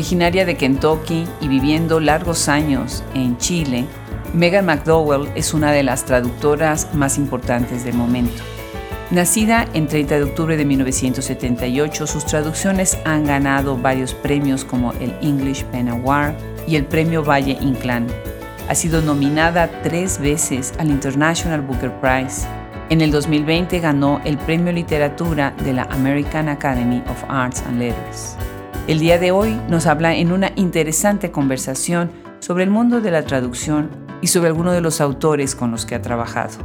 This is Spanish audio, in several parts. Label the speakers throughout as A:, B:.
A: Originaria de Kentucky y viviendo largos años en Chile, Megan McDowell es una de las traductoras más importantes del momento. Nacida en 30 de octubre de 1978, sus traducciones han ganado varios premios como el English Pen Award y el Premio Valle Inclán. Ha sido nominada tres veces al International Booker Prize. En el 2020 ganó el Premio Literatura de la American Academy of Arts and Letters. El día de hoy nos habla en una interesante conversación sobre el mundo de la traducción y sobre algunos de los autores con los que ha trabajado.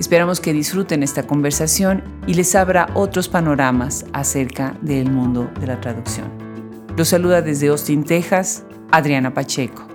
A: Esperamos que disfruten esta conversación y les abra otros panoramas acerca del mundo de la traducción. Los saluda desde Austin, Texas, Adriana Pacheco.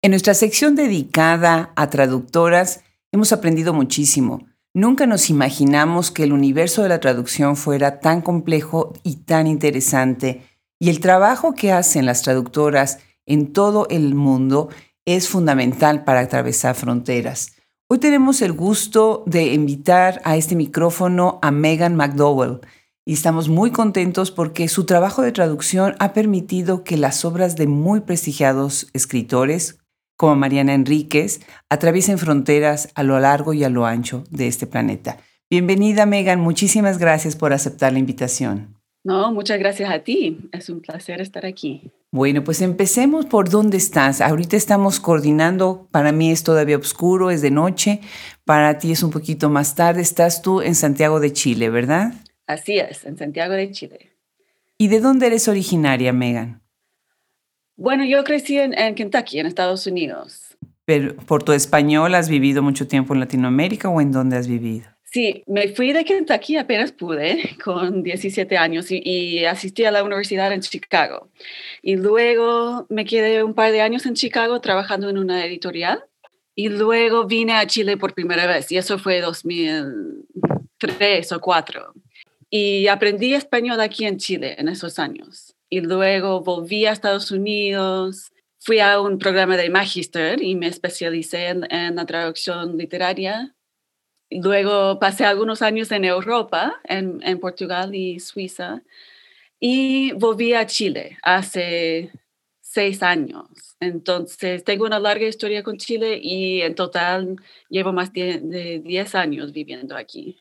A: En nuestra sección dedicada a traductoras hemos aprendido muchísimo. Nunca nos imaginamos que el universo de la traducción fuera tan complejo y tan interesante y el trabajo que hacen las traductoras en todo el mundo es fundamental para atravesar fronteras. Hoy tenemos el gusto de invitar a este micrófono a Megan McDowell y estamos muy contentos porque su trabajo de traducción ha permitido que las obras de muy prestigiados escritores como Mariana Enríquez atraviesen fronteras a lo largo y a lo ancho de este planeta. Bienvenida Megan, muchísimas gracias por aceptar la invitación.
B: No, muchas gracias a ti. Es un placer estar aquí.
A: Bueno, pues empecemos por dónde estás. Ahorita estamos coordinando, para mí es todavía oscuro, es de noche, para ti es un poquito más tarde. Estás tú en Santiago de Chile, ¿verdad?
B: Así es, en Santiago de Chile.
A: ¿Y de dónde eres originaria, Megan?
B: Bueno, yo crecí en, en Kentucky, en Estados Unidos.
A: Pero por tu español, ¿has vivido mucho tiempo en Latinoamérica o en dónde has vivido?
B: Sí, me fui de Kentucky apenas pude, con 17 años, y, asistí a la universidad en Chicago. Y luego me quedé un par de años en Chicago trabajando en una editorial. Y luego vine a Chile por primera vez, y eso fue 2003 o 2004. Y aprendí español aquí en Chile en esos años. Y luego volví a Estados Unidos, fui a un programa de Magister y me especialicé en, en la traducción literaria Luego pasé algunos años en Europa, en, Portugal y Suiza, y volví a Chile hace seis años. Entonces, tengo una larga historia con Chile y en total llevo más de, diez años viviendo aquí.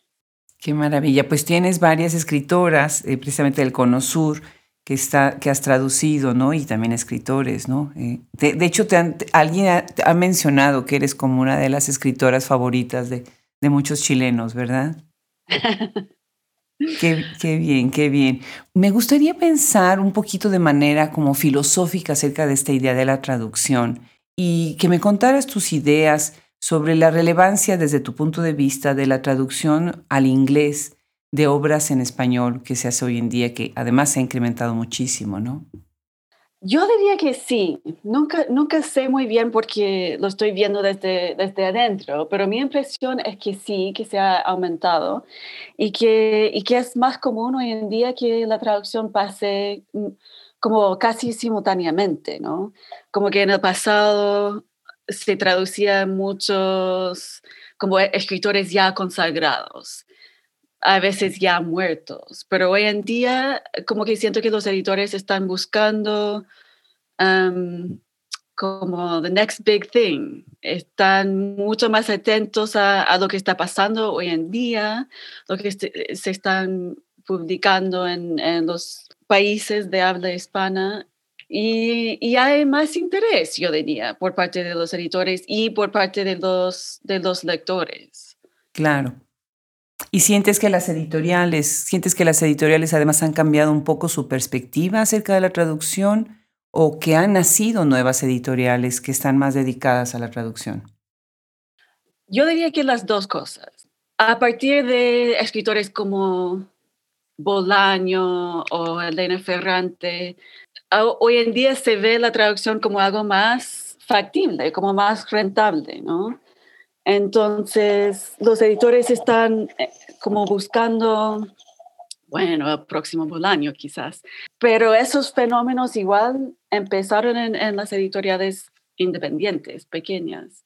A: Qué maravilla. Pues tienes varias escritoras, eh, precisamente del Cono Sur, que, está, que has traducido, ¿no? Y también escritores, ¿no? Eh, de, hecho, alguien ha mencionado que eres como una de las escritoras favoritas de, de muchos chilenos, ¿verdad? Qué, qué, bien, qué bien. Me gustaría pensar un poquito de manera como filosófica acerca de esta idea de la traducción y que me contaras tus ideas sobre la relevancia desde tu punto de vista de la traducción al inglés de obras en español que se hace hoy en día, que además se ha incrementado muchísimo, ¿no?
B: Yo diría que sí. Nunca, nunca sé muy bien porque lo estoy viendo desde, desde adentro, pero mi impresión es que sí, que se ha aumentado y que, y que es más común hoy en día que la traducción pase mm, como casi simultáneamente, ¿no? Como que en el pasado se traducían muchos como escritores ya consagrados a veces ya muertos, pero hoy en día como que siento que los editores están buscando como the next big thing, están mucho más atentos a, lo que está pasando hoy en día, lo que se, están publicando en, en, los países de habla hispana y, y, hay más interés, yo diría, por parte de los editores y por parte de los, de los lectores.
A: Claro. ¿Y sientes que las editoriales, sientes que las editoriales además han cambiado un poco su perspectiva acerca de la traducción o que han nacido nuevas editoriales que están más dedicadas a la traducción?
B: Yo diría que las dos cosas. A partir de escritores como Bolaño o Elena Ferrante, hoy en día se ve la traducción como algo más factible, como más rentable, ¿no? Entonces, los editores están eh, como buscando, bueno, el próximo Bolaño quizás, pero esos fenómenos igual empezaron en, las editoriales independientes, pequeñas,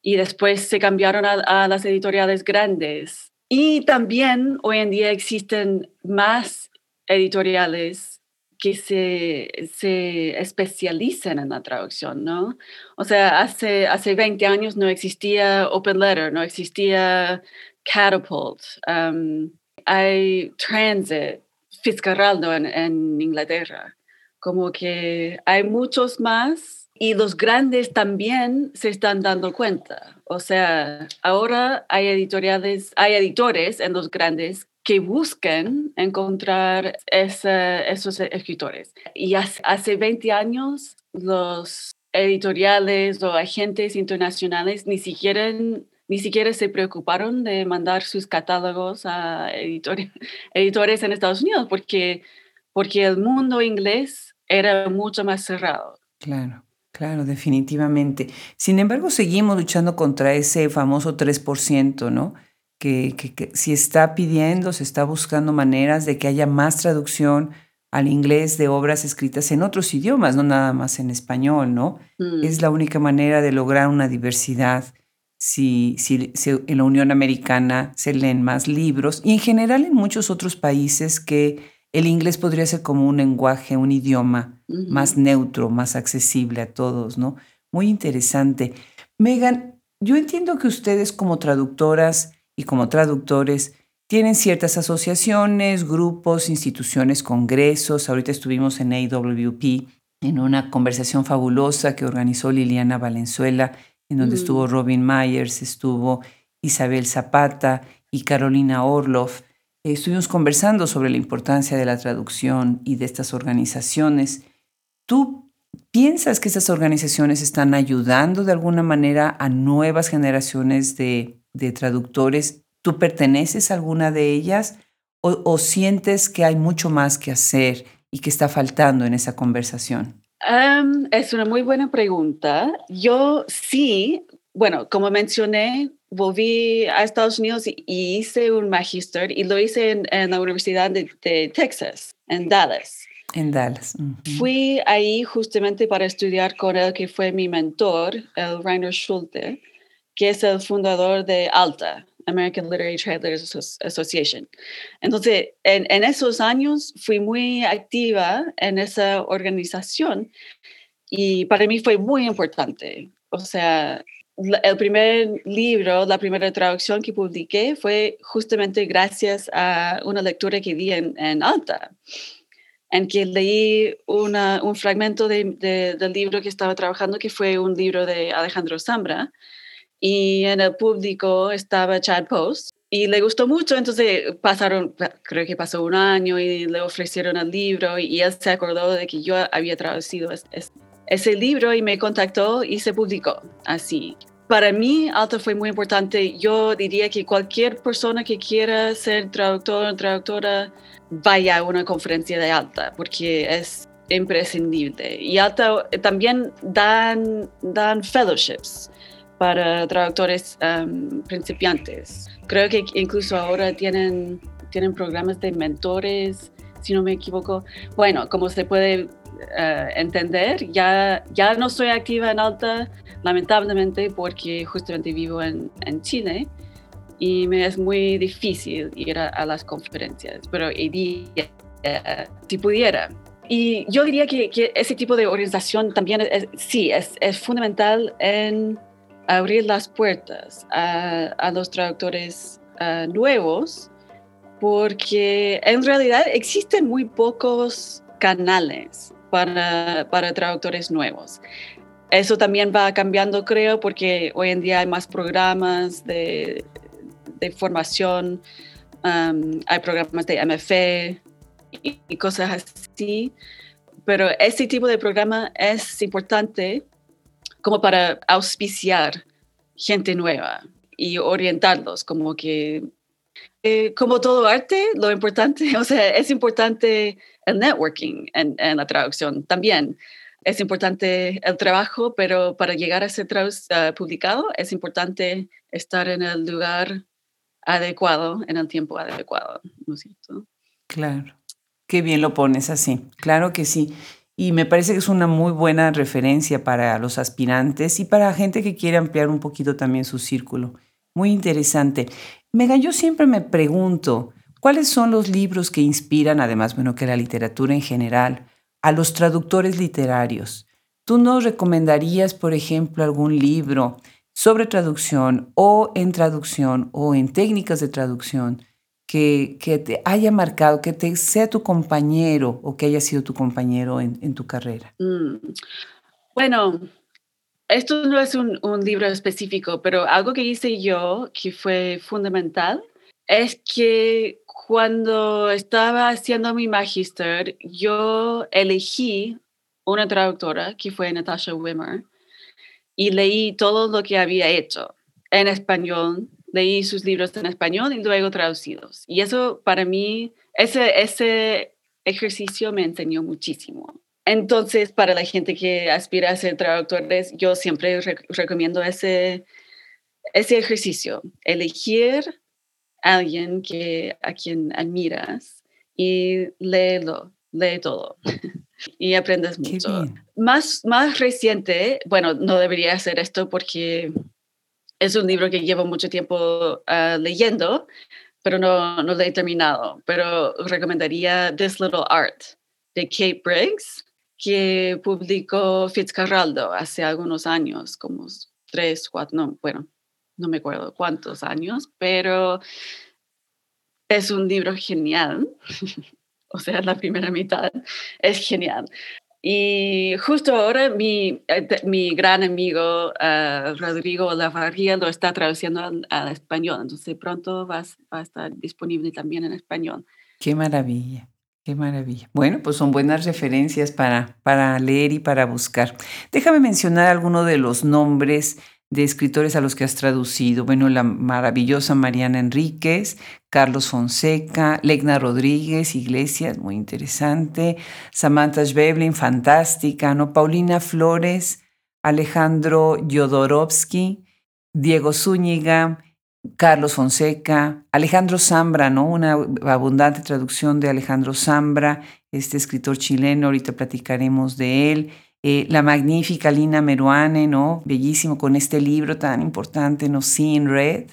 B: y después se cambiaron a, las editoriales grandes. Y también hoy en día existen más editoriales que se, se especializan en la traducción, ¿no? O sea, hace, hace 20 años no existía Open Letter, no existía Catapult, um, hay Transit, Fitzcarraldo en, en Inglaterra. Como que hay muchos más y los grandes también se están dando cuenta. O sea, ahora hay editoriales, hay editores en los grandes que buscan encontrar esos escritores. Y hace, 20 años los editoriales o agentes internacionales ni siquiera, ni siquiera se preocuparon de mandar sus catálogos a editores en Estados Unidos porque, porque el mundo inglés era mucho más cerrado.
A: Claro. Claro, definitivamente. Sin embargo, seguimos luchando contra ese famoso 3%, ¿no? Que, si está pidiendo, se está buscando maneras de que haya más traducción al inglés de obras escritas en otros idiomas, no nada más en español, ¿no? Mm. Es la única manera de lograr una diversidad. Si, si, en la Unión Americana se leen más libros y en general en muchos otros países que el inglés podría ser como un lenguaje, un idioma más neutro, más accesible a todos, ¿no? Muy interesante. Megan, yo entiendo que ustedes como traductoras y como traductores tienen ciertas asociaciones, grupos, instituciones, congresos. Ahorita estuvimos en AWP en una conversación fabulosa que organizó Liliana Valenzuela, en donde mm. estuvo Robin Myers, estuvo Isabel Zapata y Carolina Orloff. estuvimos conversando sobre la importancia de la traducción y de estas organizaciones. ¿Tú piensas que estas organizaciones están ayudando de alguna manera a nuevas generaciones de de traductores, ¿tú perteneces a alguna de ellas o, sientes que hay mucho más que hacer y que está faltando en esa conversación?
B: es una muy buena pregunta. Yo sí, bueno, como mencioné, volví a Estados Unidos y, hice un magister y lo hice en, la Universidad de, Texas, en Dallas.
A: En Dallas.
B: Fui ahí justamente para estudiar con él, que fue mi mentor, el Rainer Schulte que es el fundador de ALTA, American Literary Translators Association. Entonces, en, en, esos años fui muy activa en esa organización y para mí fue muy importante. O sea, el primer libro, la primera traducción que publiqué fue justamente gracias a una lectura que di en, en Alta, en que leí una, un fragmento de, del libro que estaba trabajando, que fue un libro de Alejandro Zambra, y en el público estaba Chad Post y le gustó mucho, entonces pasaron, creo que pasó un año y le ofrecieron el libro y él se acordó de que yo había traducido ese libro y me contactó y se publicó así. Para mí, Alta fue muy importante. Yo diría que cualquier persona que quiera ser traductor o traductora vaya a una conferencia de Alta, porque es imprescindible. Y Alta también dan, dan fellowships para traductores um, principiantes. Creo que incluso ahora tienen, tienen programas de mentores, si no me equivoco. Bueno, como se puede uh, entender, ya, ya no estoy activa en Alta, lamentablemente, porque justamente vivo en, en Chile y me es muy difícil ir a, las conferencias, pero iría si pudiera. Y yo diría que, que, ese tipo de organización también sí, es, es fundamental en abrir las puertas a, los traductores nuevos, porque en realidad existen muy pocos canales para, para traductores nuevos. Eso también va cambiando, creo, porque hoy en día hay más programas de, de formación, hay programas de MF y, y, cosas así. Pero ese tipo de programa es importante como para auspiciar gente nueva y orientarlos, como que, eh, como todo arte, lo importante, o sea, es importante el networking en, la traducción también. Es importante el trabajo, pero para llegar a ser uh, publicado es importante estar en el lugar adecuado, en el tiempo adecuado, ¿no es cierto?
A: Claro. Qué bien lo pones así. Claro que sí. Y me parece que es una muy buena referencia para los aspirantes y para gente que quiere ampliar un poquito también su círculo. Muy interesante. Megan, yo siempre me pregunto, ¿cuáles son los libros que inspiran, además, bueno, que la literatura en general, a los traductores literarios? ¿Tú nos recomendarías, por ejemplo, algún libro sobre traducción o en traducción o en técnicas de traducción que, te haya marcado, que te sea tu compañero o que haya sido tu compañero en, tu carrera?
B: Mm. Bueno, esto no es un, un, libro específico, pero algo que hice yo que fue fundamental es que cuando estaba haciendo mi magister, yo elegí una traductora que fue Natasha Wimmer y leí todo lo que había hecho en español, leí sus libros en español y luego traducidos. Y eso para mí, ese, ese ejercicio me enseñó muchísimo. Entonces, para la gente que aspira a ser traductores, yo siempre recomiendo ese, ese ejercicio, elegir a alguien que, a quien admiras y léelo, lee todo. y aprendes mucho. Más, más reciente, bueno, no debería hacer esto porque es un libro que llevo mucho tiempo ah, leyendo, pero no, no lo he terminado. Pero recomendaría This Little Art de Kate Briggs, que publicó Fitzcarraldo hace algunos años, como tres, cuatro, no, bueno, no me acuerdo cuántos años, pero es un libro genial. o sea, la primera mitad, es genial. Y justo ahora mi, eh, mi gran amigo uh, Rodrigo Lavarría lo está traduciendo al, español, entonces pronto va, a estar disponible también en español.
A: Qué maravilla, qué maravilla. Bueno, pues son buenas referencias para, para leer y para buscar. Déjame mencionar algunos de los nombres de escritores a los que has traducido. Bueno, la maravillosa Mariana Enríquez, Carlos Fonseca, Legna Rodríguez, Iglesias, muy interesante, Samantha Schweblin, fantástica, ¿no? Paulina Flores, Alejandro Yodorovsky, Diego Zúñiga, Carlos Fonseca, Alejandro Zambra, ¿no? Una abundante traducción de Alejandro Zambra, este escritor chileno, ahorita platicaremos de él. Eh, la magnífica Lina Meruane, ¿no? Bellísimo con este libro tan importante, ¿no? Seeing Red,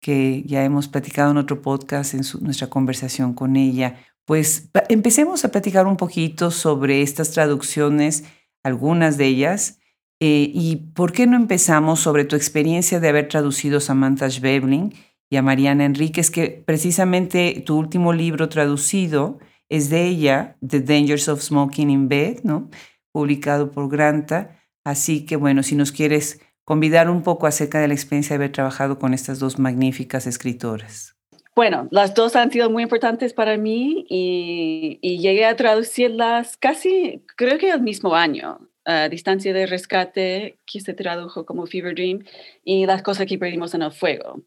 A: que ya hemos platicado en otro podcast en nuestra conversación con ella. Pues empecemos a platicar un poquito sobre estas traducciones, algunas de ellas, eh, y por qué no empezamos sobre tu experiencia de haber traducido Samantha Schweblin y a Mariana Enríquez, que precisamente tu último libro traducido es de ella, The Dangers of Smoking in Bed, ¿no? Publicado por Granta. Así que bueno, si nos quieres convidar un poco acerca de la experiencia de haber trabajado con estas dos magníficas escritoras.
B: Bueno, las dos han sido muy importantes para mí y, llegué a traducirlas casi, creo que el mismo año. a Distancia de Rescate, que se tradujo como Fever Dream, y Las cosas que perdimos en el fuego,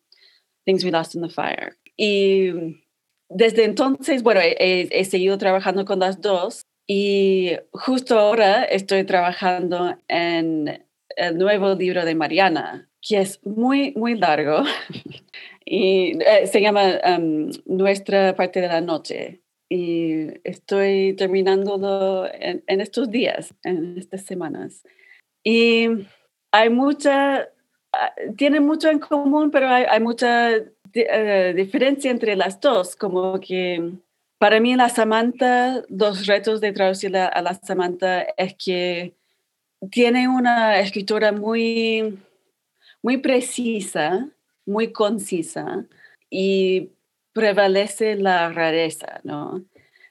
B: Things We Lost in the Fire. Y desde entonces, bueno, he seguido trabajando con las dos y justo ahora estoy trabajando en el nuevo libro de Mariana, que es muy, muy largo y eh, se llama um, Nuestra parte de la noche. Y estoy terminándolo en, estos días, en estas semanas. Y hay mucha, ah, tiene mucho en común, pero hay, mucha eh, diferencia entre las dos, como que para mí, la Samantha, los retos de traducir a la Samantha es que tiene una escritura muy, muy precisa, muy concisa y prevalece la rareza, ¿no?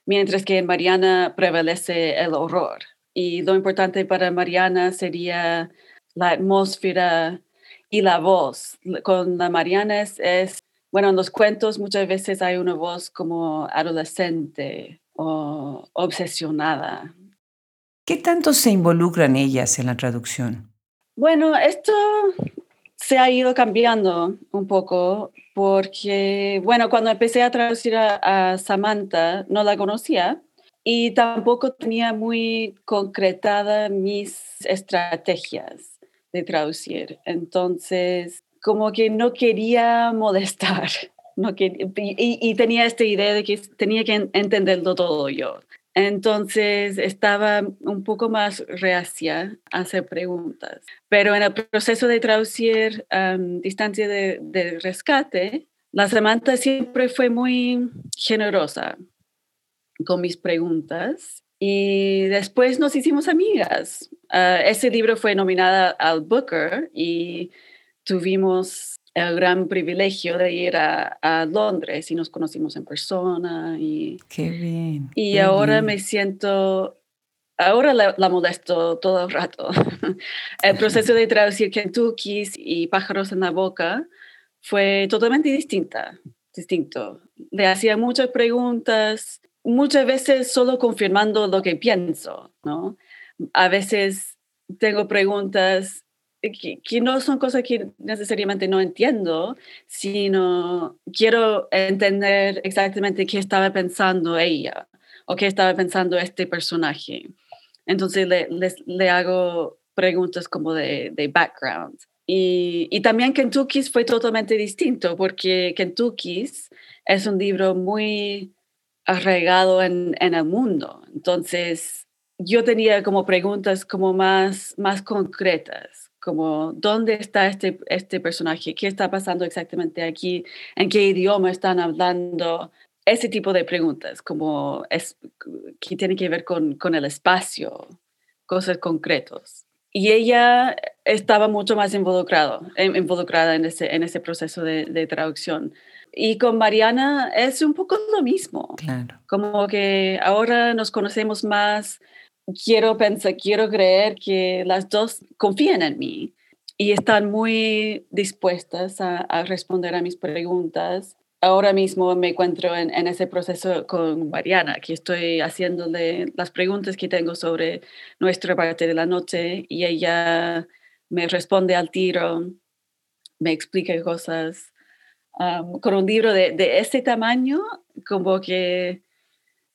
B: Mientras que en Mariana prevalece el horror. Y lo importante para Mariana sería la atmósfera y la voz. Con la Mariana es bueno, en los cuentos muchas veces hay una voz como adolescente o obsesionada.
A: ¿Qué tanto se involucran ellas en la traducción?
B: Bueno, esto se ha ido cambiando un poco porque, bueno, cuando empecé a traducir a, Samantha, no la conocía y tampoco tenía muy concretada mis estrategias de traducir. Entonces, como que no quería molestar. No y, tenía esta idea de que tenía que entenderlo todo yo. Entonces estaba un poco más reacia a hacer preguntas. Pero en el proceso de traducir Distancia de, de, Rescate, la Samantha siempre fue muy generosa con mis preguntas y después nos hicimos amigas. Uh, ese libro fue nominada al Booker y tuvimos el gran privilegio de ir a, a, Londres y nos conocimos en persona. Y,
A: qué bien.
B: Y ahora me siento, ahora la, la, molesto todo el rato. el proceso de traducir Kentucky y Pájaros en la Boca fue totalmente distinta, distinto. Le hacía muchas preguntas, muchas veces solo confirmando lo que pienso, ¿no? A veces tengo preguntas que, que, no son cosas que necesariamente no entiendo, sino quiero entender exactamente qué estaba pensando ella o qué estaba pensando este personaje. Entonces le, le hago preguntas como de, de background. Y, y, también Kentucky's fue totalmente distinto porque Kentucky's es un libro muy arraigado en, en el mundo. Entonces, yo tenía como preguntas como más, más concretas, como dónde está este, este personaje, qué está pasando exactamente aquí, en qué idioma están hablando, ese tipo de preguntas, como es, que tiene que ver con, con el espacio, cosas concretas. Y ella estaba mucho más involucrado, involucrada en ese, en ese proceso de, de traducción. Y con Mariana es un poco lo mismo.
A: Claro.
B: Como que ahora nos conocemos más. Quiero pensar, quiero creer que las dos confían en mí y están muy dispuestas a, a responder a mis preguntas. Ahora mismo me encuentro en, en, ese proceso con Mariana, que estoy haciéndole las preguntas que tengo sobre nuestra parte de la noche y ella me responde al tiro, me explica cosas con un libro de, de este tamaño, como que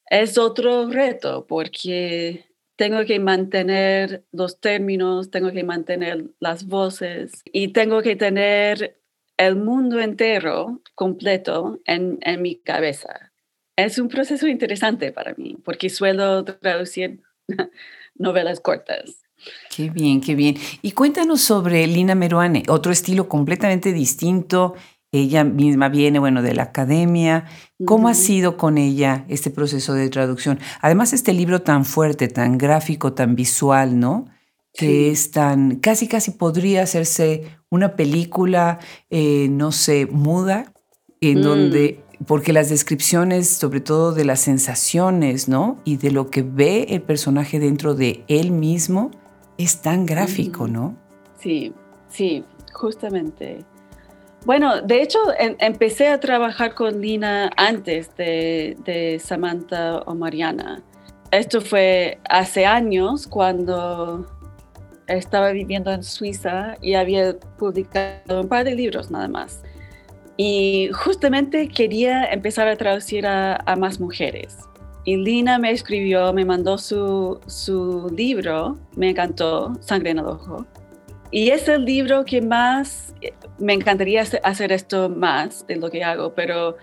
B: es otro reto, porque tengo que mantener los términos, tengo que mantener las voces y tengo que tener el mundo entero completo en, en, mi cabeza. Es un proceso interesante para mí, porque suelo traducir novelas cortas.
A: Qué bien, qué bien. Y cuéntanos sobre Lina Meruane, otro estilo completamente distinto ella misma viene, bueno, de la academia. ¿Cómo uh -huh. ha sido con ella este proceso de traducción? Además, este libro tan fuerte, tan gráfico, tan visual, ¿no? Que es tan, casi, casi podría hacerse una película, eh, no sé, muda, en mm. donde, porque las descripciones, sobre todo de las sensaciones, ¿no? Y de lo que ve el personaje dentro de él mismo, es tan gráfico, ¿no?
B: Sí, sí, justamente. Bueno, de hecho, en, empecé a trabajar con Lina antes de, de, Samantha o Mariana. Esto fue hace años cuando estaba viviendo en Suiza y había publicado un par de libros nada más. Y justamente quería empezar a traducir a, a más mujeres. Y Lina me escribió, me mandó su, su libro, me encantó, Sangre en el Ojo. Y es el libro que más, me encantaría hacer esto más de lo que hago, pero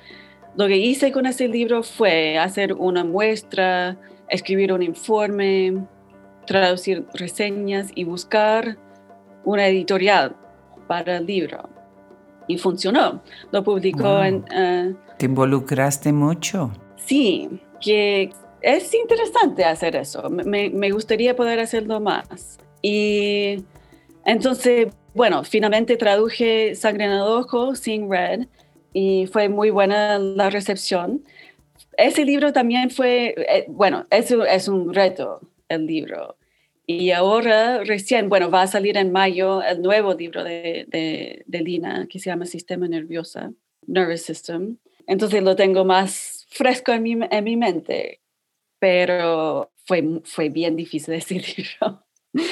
B: lo que hice con ese libro fue hacer una muestra, escribir un informe, traducir reseñas y buscar una editorial para el libro. Y funcionó. Lo publicó wow. en... Uh,
A: ¿Te involucraste mucho?
B: Sí, que es interesante hacer eso. Me, me gustaría poder hacerlo más. Y entonces, bueno, finalmente traduje Sangre en el Ojo, Seeing Red, y fue muy buena la recepción. Ese libro también fue, eh, bueno, eso es un reto, el libro. Y ahora recién, bueno, va a salir en mayo el nuevo libro de, Lina, que se llama Sistema Nerviosa, Nervous System. Entonces lo tengo más fresco en mi, en mi mente, pero fue, fue bien difícil ese libro.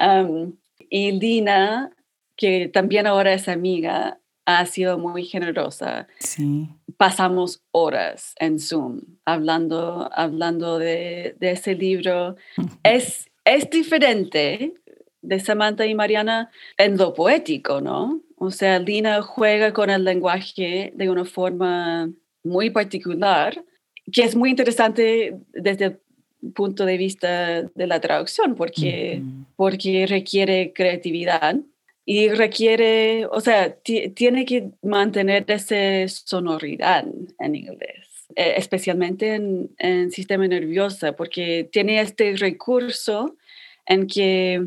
B: um, y Lina, que también ahora es amiga, ha sido muy generosa.
A: Sí.
B: Pasamos horas en Zoom hablando, hablando de, de ese libro. es, es diferente de Samantha y Mariana en lo poético, ¿no? O sea, Lina juega con el lenguaje de una forma muy particular, que es muy interesante desde el punto de vista de la traducción, porque, uh -huh. porque requiere creatividad. y requiere, o sea, tiene que mantener esa sonoridad en inglés, eh, especialmente en, en sistema nervioso, porque tiene este recurso en que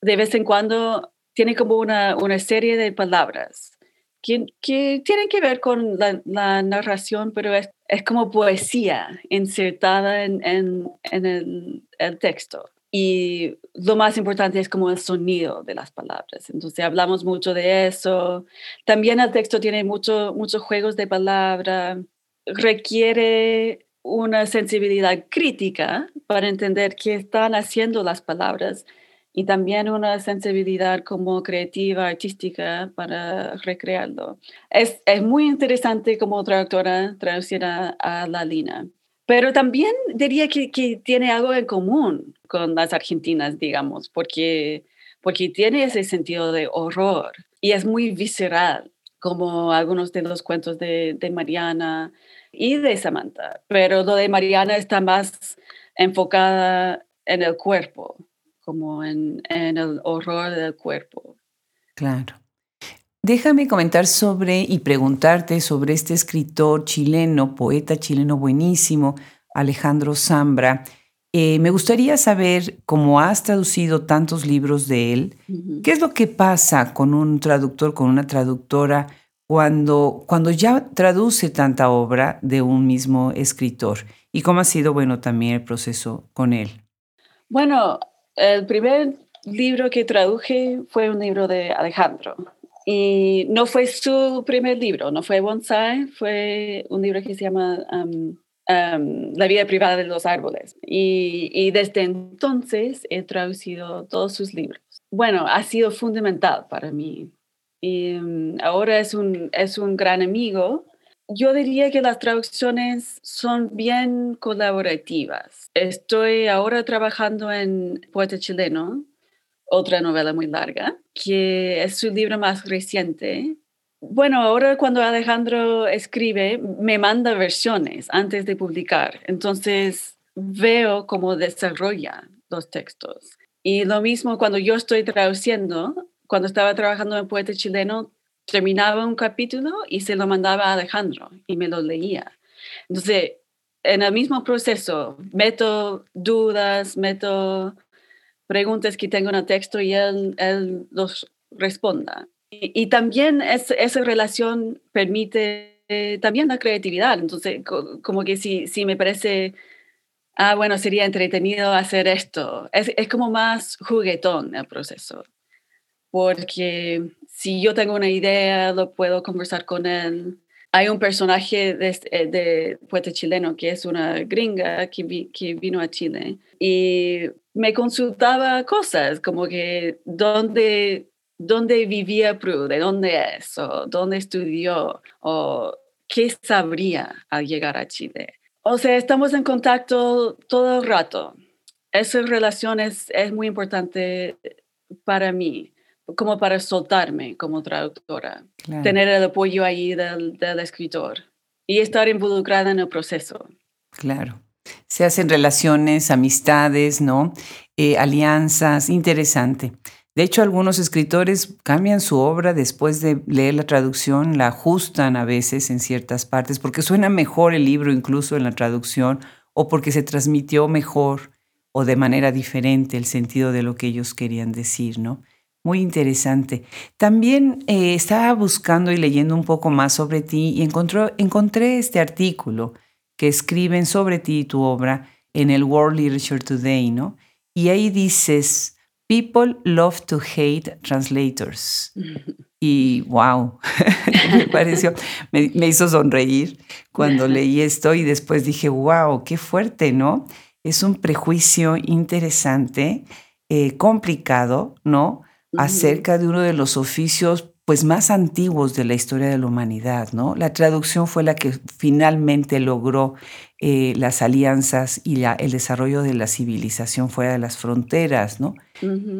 B: de vez en cuando tiene como una, una serie de palabras que, tienen que ver con la, narración, pero es, es, como poesía insertada en, en, el, texto. Y lo más importante es como el sonido de las palabras. Entonces hablamos mucho de eso. También el texto tiene mucho, muchos juegos de palabra. Requiere una sensibilidad crítica para entender qué están haciendo las palabras y también una sensibilidad como creativa, artística para recrearlo. Es, es muy interesante como traductora traducir a, a la Lina. Pero también diría que, que, tiene algo en común con las argentinas, digamos, porque, porque tiene ese sentido de horror y es muy visceral, como algunos de los cuentos de, de Mariana y de Samantha. Pero lo de Mariana está más enfocada en el cuerpo, como en, en el horror del cuerpo.
A: Claro. Déjame comentar sobre y preguntarte sobre este escritor chileno, poeta chileno buenísimo, Alejandro Zambra. Eh, me gustaría saber, cómo has traducido tantos libros de él, ¿qué es lo que pasa con un traductor, con una traductora, cuando, cuando ya traduce tanta obra de un mismo escritor? ¿Y cómo ha sido, bueno, también el proceso con él?
B: Bueno, el primer libro que traduje fue un libro de Alejandro. Y no fue su primer libro, no fue Bonsai, fue un libro que se llama um, um, La vida privada de los árboles. Y, desde entonces he traducido todos sus libros. Bueno, ha sido fundamental para mí. Y um, ahora es un, es un gran amigo. Yo diría que las traducciones son bien colaborativas. Estoy ahora trabajando en Poeta Chileno, otra novela muy larga, que es su libro más reciente. Bueno, ahora cuando Alejandro escribe, me manda versiones antes de publicar, entonces veo cómo desarrolla los textos. Y lo mismo cuando yo estoy traduciendo, cuando estaba trabajando en Poeta Chileno, terminaba un capítulo y se lo mandaba a Alejandro y me lo leía. Entonces, en el mismo proceso, meto dudas, meto preguntas que tengo en el texto y él, él los responda. Y, también esa relación permite eh, también la creatividad. Entonces, como que si, si me parece, ah, bueno, sería entretenido hacer esto, es, es como más juguetón el proceso. Porque si yo tengo una idea, lo puedo conversar con él. Hay un personaje de, eh, de poeta chileno que es una gringa que, que vino a Chile y me consultaba cosas como que dónde, dónde vivía Prue, de dónde es, o dónde estudió, o qué sabría al llegar a Chile. O sea, estamos en contacto todo el rato. Esa relación es, es muy importante para mí, como para soltarme como traductora, tener el apoyo ahí del, del escritor y estar involucrada en el proceso.
A: Claro se hacen relaciones, amistades, ¿no? Eh, alianzas, interesante. De hecho, algunos escritores cambian su obra después de leer la traducción, la ajustan a veces en ciertas partes, porque suena mejor el libro incluso en la traducción, o porque se transmitió mejor o de manera diferente el sentido de lo que ellos querían decir, ¿no? Muy interesante. También eh, estaba buscando y leyendo un poco más sobre ti y encontré este artículo que escriben sobre ti y tu obra en el World Literature Today, ¿no? Y ahí dices, People love to hate translators. Y wow, me pareció, me, hizo sonreír cuando leí esto y después dije, wow, qué fuerte, ¿no? Es un prejuicio interesante, eh, complicado, ¿no? Acerca de uno de los oficios pues más antiguos de la historia de la humanidad, ¿no? La traducción fue la que finalmente logró eh, las alianzas y el desarrollo de la civilización fuera de las fronteras, ¿no?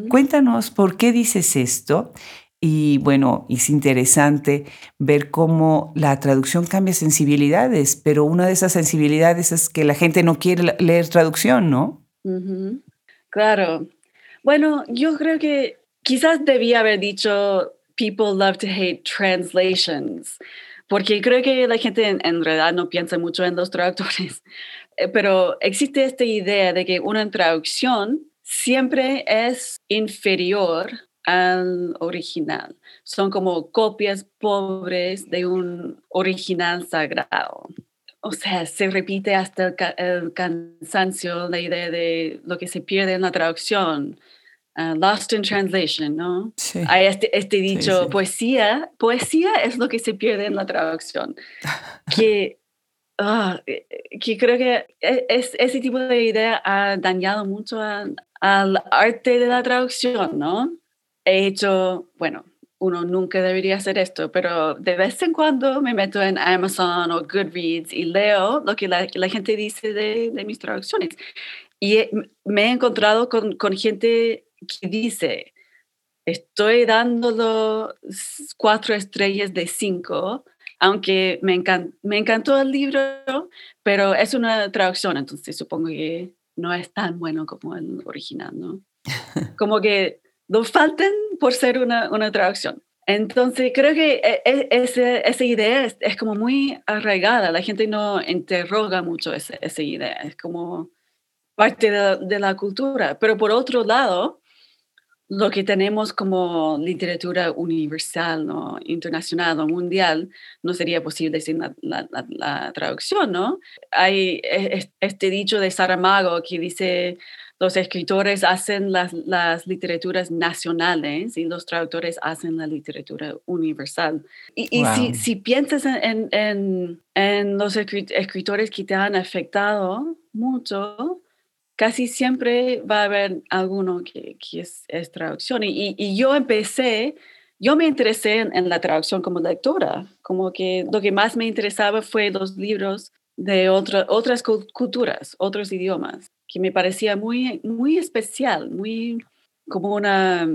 A: Cuéntanos por qué dices esto y bueno, es interesante ver cómo la traducción cambia sensibilidades, pero una de esas sensibilidades es que la gente no quiere leer traducción, ¿no?
B: Claro. Bueno, yo creo que quizás debía haber dicho, people love to hate translations, porque creo que la gente en, en realidad no piensa mucho en los traductores, eh, pero existe esta idea de que una traducción siempre es inferior al original. Son como copias pobres de un original sagrado. O sea, se repite hasta el, cansancio la idea de lo que se pierde en la traducción. Uh, lost in translation, ¿no? Sí. Hay este, este dicho, poesía, poesía es lo que se pierde en la traducción. que, ah, que creo que e, es, ese tipo de idea ha dañado mucho al arte de la traducción, ¿no? he hecho, bueno, uno nunca debería hacer esto, pero de vez en cuando me meto en Amazon o Goodreads y leo lo que la, gente dice de, mis traducciones. Y me he encontrado con, con, gente que dice, estoy dándolo cuatro estrellas de cinco, aunque me, me encantó el libro, pero es una traducción, entonces supongo que no es tan bueno como el original, ¿no? Como que no falten por ser una, una traducción. Entonces, creo que e, e, esa idea es, como muy arraigada. La gente no interroga mucho esa, esa idea. Es como parte de, de, la cultura. Pero por otro lado, lo que tenemos como literatura universal, ¿no? internacional o mundial, no sería posible sin la, la, la traducción, ¿no? Hay e, este dicho de Saramago que dice los escritores hacen las, las, literaturas nacionales y los traductores hacen la literatura universal. Y, y si, si, piensas en, en, en, los escritores que te han afectado mucho, casi siempre va a haber alguno que, que es, es, traducción. Y, y, yo empecé, yo me interesé en, en, la traducción como lectora, como que lo que más me interesaba fue los libros de otra, otras culturas, otros idiomas que me parecía muy, muy especial, muy como una,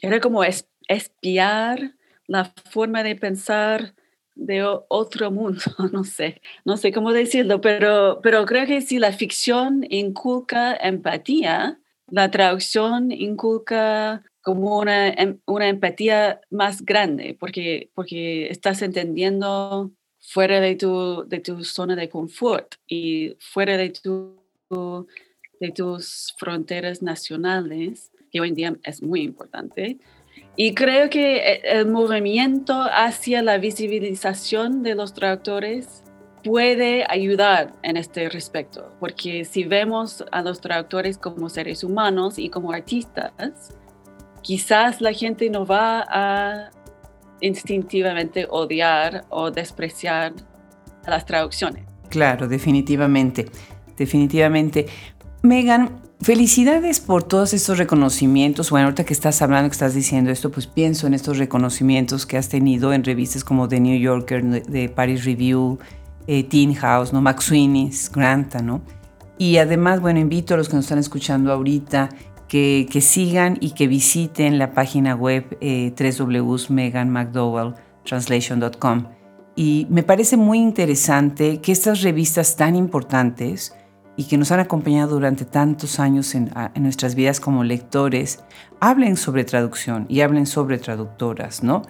B: era como espiar la forma de pensar de otro mundo, no sé, no sé cómo decirlo, pero, pero creo que si la ficción inculca empatía, la traducción inculca como una, em, una empatía más grande, porque, porque estás entendiendo fuera de tu, de tu zona de confort y fuera de tu de tus fronteras nacionales, que hoy en día es muy importante. Y creo que e, el movimiento hacia la visibilización de los traductores puede ayudar en este respecto, porque si vemos a los traductores como seres humanos y como artistas, quizás la gente no va a instintivamente odiar o despreciar las traducciones.
A: Claro, definitivamente definitivamente. Megan, felicidades por todos estos reconocimientos. Bueno, ahorita que estás hablando, que estás diciendo esto, pues pienso en estos reconocimientos que has tenido en revistas como The New Yorker, de Paris Review, eh, Teen House, ¿no? McSweeney's, Granta, ¿no? Y además, bueno, invito a los que nos están escuchando ahorita que, que sigan y que visiten la página web eh, www.meganmcdowelltranslation.com. Y me parece muy interesante que estas revistas tan importantes y que nos han acompañado durante tantos años en, nuestras vidas como lectores, hablen sobre traducción y hablen sobre traductoras, ¿no?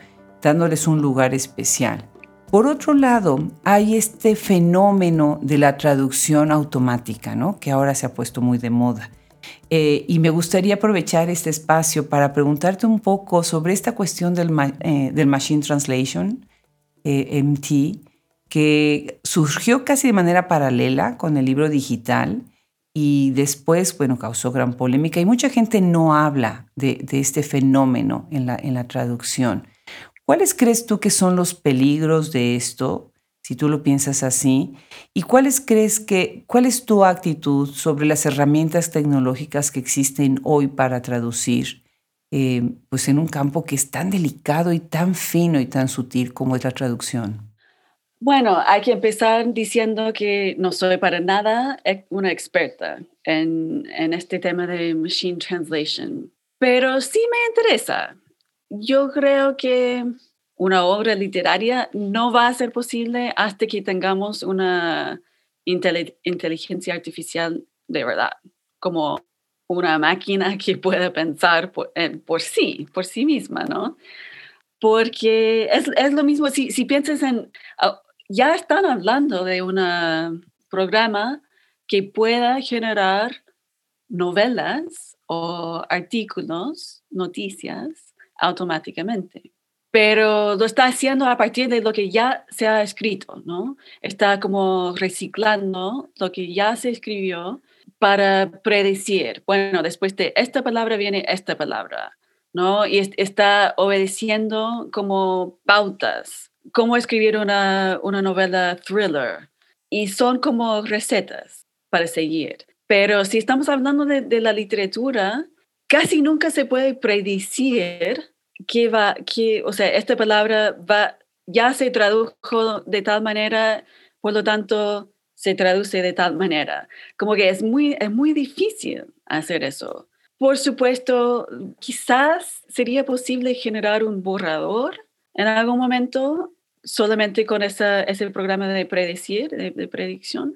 A: Dándoles un lugar especial. Por otro lado, hay este fenómeno de la traducción automática, ¿no? Que ahora se ha puesto muy de moda. Eh, y me gustaría aprovechar este espacio para preguntarte un poco sobre esta cuestión del, eh, Machine Translation, eh, MT, que surgió casi de manera paralela con el libro digital y después, bueno, causó gran polémica y mucha gente no habla de, este fenómeno en la, en la traducción. ¿Cuáles crees tú que son los peligros de esto, si tú lo piensas así? ¿Y cuáles crees que, cuál es tu actitud sobre las herramientas tecnológicas que existen hoy para traducir? Eh, pues en un campo que es tan delicado y tan fino y tan sutil como es la traducción.
B: Bueno, hay que empezar diciendo que no soy para nada una experta en, en, este tema de machine translation, pero sí me interesa. Yo creo que una obra literaria no va a ser posible hasta que tengamos una inteligencia artificial de verdad, como una máquina que pueda pensar por, por sí, por sí misma, ¿no? Porque es, es lo mismo, si, si piensas en, ah, ya están hablando de un programa que pueda generar novelas o artículos, noticias automáticamente. Pero lo está haciendo a partir de lo que ya se ha escrito, ¿no? Está como reciclando lo que ya se escribió para predecir, bueno, después de esta palabra viene esta palabra, ¿no? Y está obedeciendo como pautas, cómo escribir una, una novela thriller. Y son como recetas para seguir. Pero si estamos hablando de, de la literatura, casi nunca se puede predecir que va, que, o sea, esta palabra va, ya se tradujo de tal manera, por lo tanto, se traduce de tal manera. Como que es muy, es muy difícil hacer eso. Por supuesto, quizás sería posible generar un borrador en algún momento solamente con ese programa de predecir, de, predicción,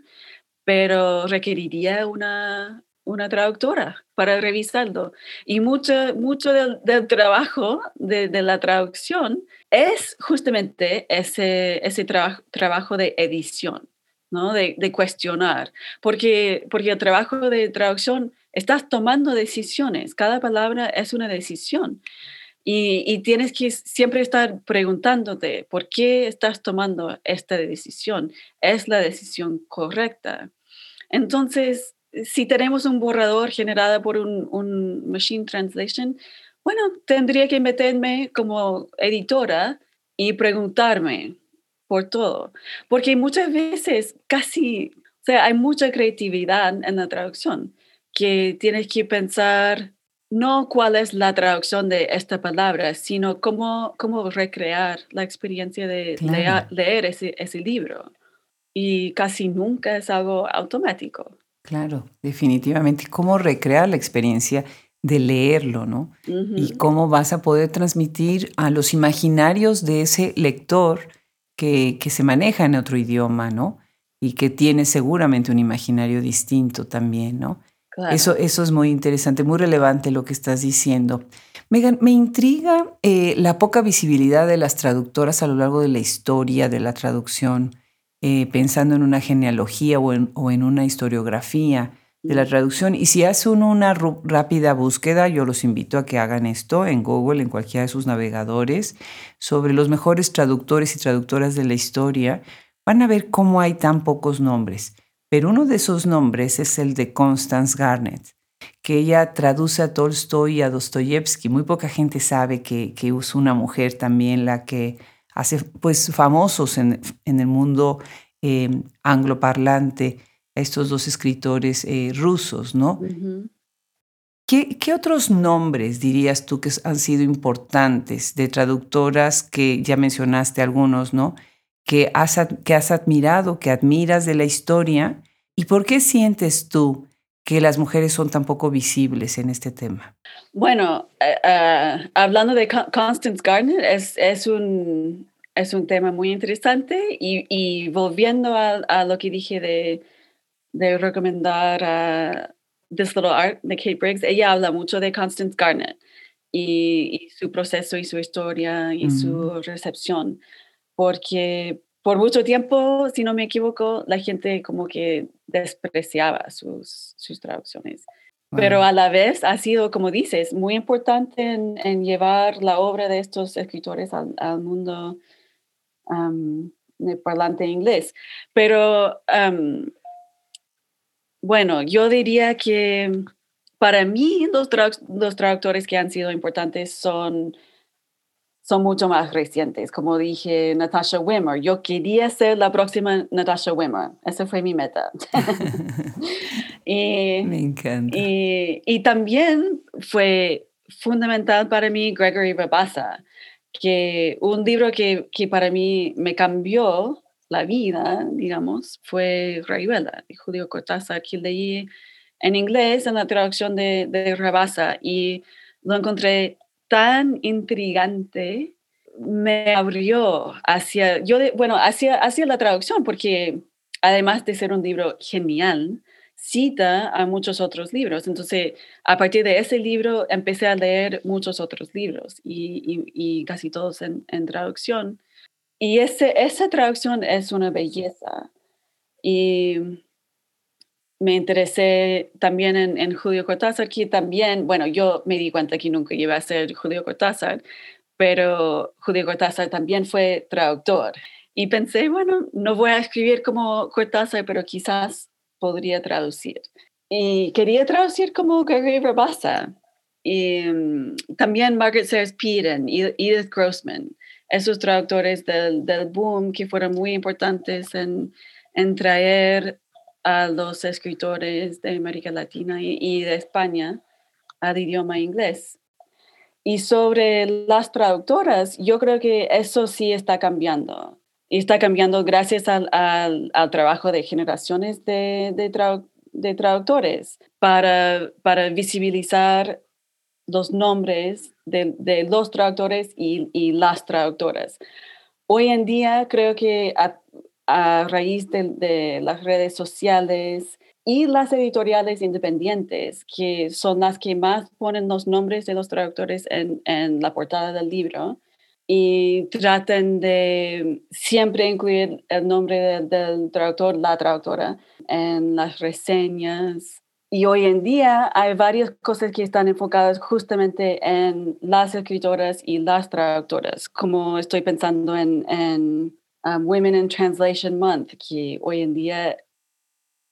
B: pero requeriría una, una traductora para revisarlo. Y mucho, mucho del, trabajo de, la traducción es justamente ese, ese trabajo de edición. ¿no? De, de, cuestionar, porque, porque el trabajo de traducción estás tomando decisiones, cada palabra es una decisión y, tienes que siempre estar preguntándote por qué estás tomando esta decisión, es la decisión correcta. Entonces, si tenemos un borrador generado por un, un machine translation, bueno, tendría que meterme como editora y preguntarme, por todo. Porque muchas veces casi, o sea, hay mucha creatividad en la traducción, que tienes que pensar no cuál es la traducción de esta palabra, sino cómo, cómo recrear la experiencia de leer, ese, ese libro. Y casi nunca es algo automático.
A: Claro, definitivamente. ¿Cómo recrear la experiencia de leerlo, ¿no? Y cómo vas a poder transmitir a los imaginarios de ese lector que, se maneja en otro idioma, ¿no? Y que tiene seguramente un imaginario distinto también, ¿no? Eso, eso es muy interesante, muy relevante lo que estás diciendo. Megan, me intriga eh, la poca visibilidad de las traductoras a lo largo de la historia de la traducción, eh, pensando en una genealogía o en, o en una historiografía de la traducción. Y si hace uno una rápida búsqueda, yo los invito a que hagan esto en Google, en cualquiera de sus navegadores, sobre los mejores traductores y traductoras de la historia, van a ver cómo hay tan pocos nombres. Pero uno de esos nombres es el de Constance Garnett, que ella traduce a Tolstoy y a Dostoyevsky. Muy poca gente sabe que, que es una mujer también la que hace pues famosos en, el mundo eh, angloparlante estos dos escritores eh, rusos, ¿no? ¿Qué, otros nombres dirías tú que han sido importantes de traductoras que ya mencionaste algunos, ¿no? Que has, que has admirado, que admiras de la historia y por qué sientes tú que las mujeres son tan poco visibles en este tema?
B: Bueno, eh, eh, hablando de Constance Gardner, es, es, un, es un tema muy interesante y, volviendo a, lo que dije de de recomendar a This Little Art de Kate Briggs, ella habla mucho de Constance Garnett y, su proceso y su historia y su recepción, porque por mucho tiempo, si no me equivoco, la gente como que despreciaba sus, sus traducciones. Pero a la vez ha sido, como dices, muy importante en, llevar la obra de estos escritores al, mundo de parlante inglés. Pero bueno, yo diría que para mí los, los traductores que han sido importantes son, son mucho más recientes. Como dije, Natasha Wimmer. Yo quería ser la próxima Natasha Wimmer. Esa fue mi meta.
A: y, Me encanta.
B: Y, también fue fundamental para mí Gregory Rabassa, que un libro que, que para mí me cambió la vida, digamos, fue Rayuela de Julio Cortázar, que leí en inglés en la traducción de, de Rabasa y lo encontré tan intrigante, me abrió hacia, yo bueno, hacia, hacia la traducción, porque además de ser un libro genial, cita a muchos otros libros. Entonces, a partir de ese libro empecé a leer muchos otros libros y, casi todos en, traducción. Y ese, esa traducción es una belleza. Y me interesé también en, Julio Cortázar, que también, bueno, yo me di cuenta que nunca iba a ser Julio Cortázar, pero Julio Cortázar también fue traductor. Y pensé, bueno, no voy a escribir como Cortázar, pero quizás podría traducir. Y quería traducir como Gregory Rabassa. Y mm, también Margaret Sayers Peden Edith Grossman, esos traductores del, del, boom que fueron muy importantes en, en, traer a los escritores de América Latina y, y de España al idioma inglés. Y sobre las traductoras, yo creo que eso sí está cambiando y está cambiando gracias al, al, trabajo de generaciones de, de, traductores para, para, visibilizar los nombres de, de los traductores y, y, las traductoras. Hoy en día creo que a, a raíz de, las redes sociales y las editoriales independientes, que son las que más ponen los nombres de los traductores en, en la portada del libro, y traten de siempre incluir el nombre del, traductor, la traductora, en las reseñas. Y hoy en día hay varias cosas que están enfocadas justamente en las escritoras y las traductoras, como estoy pensando en, en um, Women in Translation Month, que hoy en día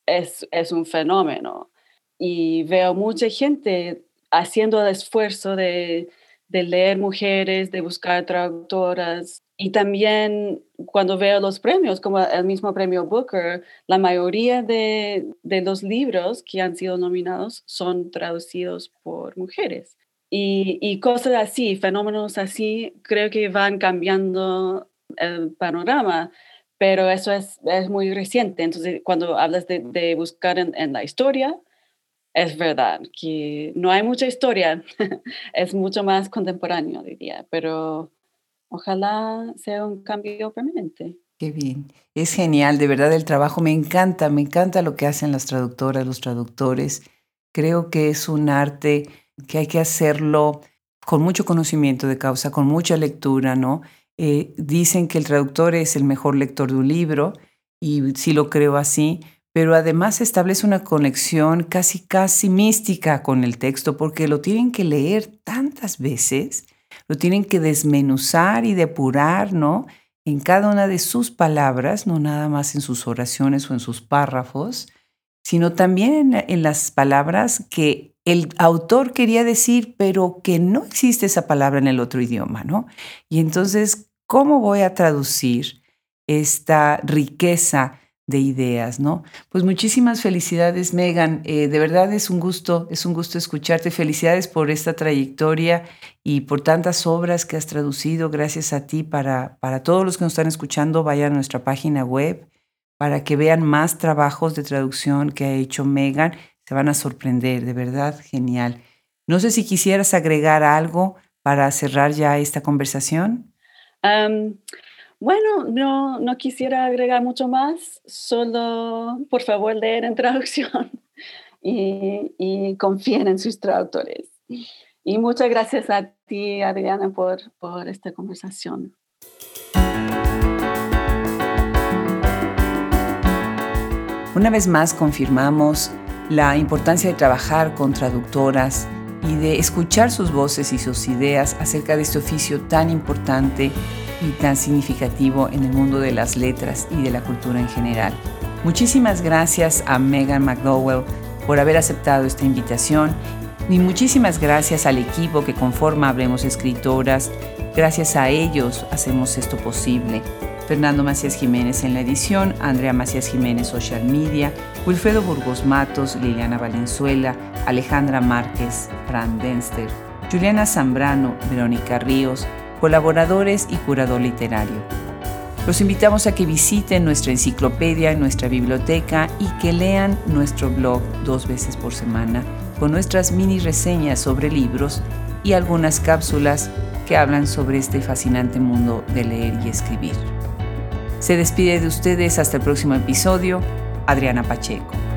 B: es, es un fenómeno. Y veo mucha gente haciendo el esfuerzo de de leer mujeres, de buscar traductoras. Y también cuando veo los premios, como el mismo premio Booker, la mayoría de, los libros que han sido nominados son traducidos por mujeres. Y, cosas así, fenómenos así, creo que van cambiando el panorama, pero eso es, muy reciente. Entonces, cuando hablas de, buscar en la historia, es verdad que no hay mucha historia, es mucho más contemporáneo, diría, pero ojalá sea un cambio permanente.
A: Qué bien, es genial, de verdad el trabajo me encanta, me encanta lo que hacen las traductoras, los traductores. Creo que es un arte que hay que hacerlo con mucho conocimiento de causa, con mucha lectura, ¿no? Eh, dicen que el traductor es el mejor lector de un libro y sí lo creo así, pero además establece una conexión casi, casi mística con el texto porque lo tienen que leer tantas veces, lo tienen que desmenuzar y depurar, ¿no? En cada una de sus palabras, no nada más en sus oraciones o en sus párrafos, sino también en, en las palabras que el autor quería decir, pero que no existe esa palabra en el otro idioma, ¿no? Y entonces, ¿cómo voy a traducir esta riqueza? de ideas, ¿no? Pues muchísimas felicidades, Megan. Eh, de verdad es un gusto, es un gusto escucharte. Felicidades por esta trayectoria y por tantas obras que has traducido. Gracias a ti para, para todos los que nos están escuchando, vayan a nuestra página web para que vean más trabajos de traducción que ha hecho Megan. Se van a sorprender, de verdad, genial. No sé si quisieras agregar algo para cerrar ya esta conversación.
B: Bueno, no, no quisiera agregar mucho más, solo por favor leer en traducción y, y confíen en sus traductores. Y muchas gracias a ti, Adriana, por, por esta conversación.
A: Una vez más confirmamos la importancia de trabajar con traductoras y de escuchar sus voces y sus ideas acerca de este oficio tan importante y tan significativo en el mundo de las letras y de la cultura en general. Muchísimas gracias a Megan McDowell por haber aceptado esta invitación y muchísimas gracias al equipo que conforma Hablemos Escritoras. Gracias a ellos hacemos esto posible. Fernando Macías Jiménez en la edición, Andrea Macías Jiménez Social Media, Wilfredo Burgos Matos, Liliana Valenzuela, Alejandra Márquez, Fran Denster, Juliana Zambrano, Verónica Ríos, colaboradores y curador literario. Los invitamos a que visiten nuestra enciclopedia en nuestra biblioteca y que lean nuestro blog dos veces por semana con nuestras mini reseñas sobre libros y algunas cápsulas que hablan sobre este fascinante mundo de leer y escribir. Se despide de ustedes hasta el próximo episodio, Adriana Pacheco.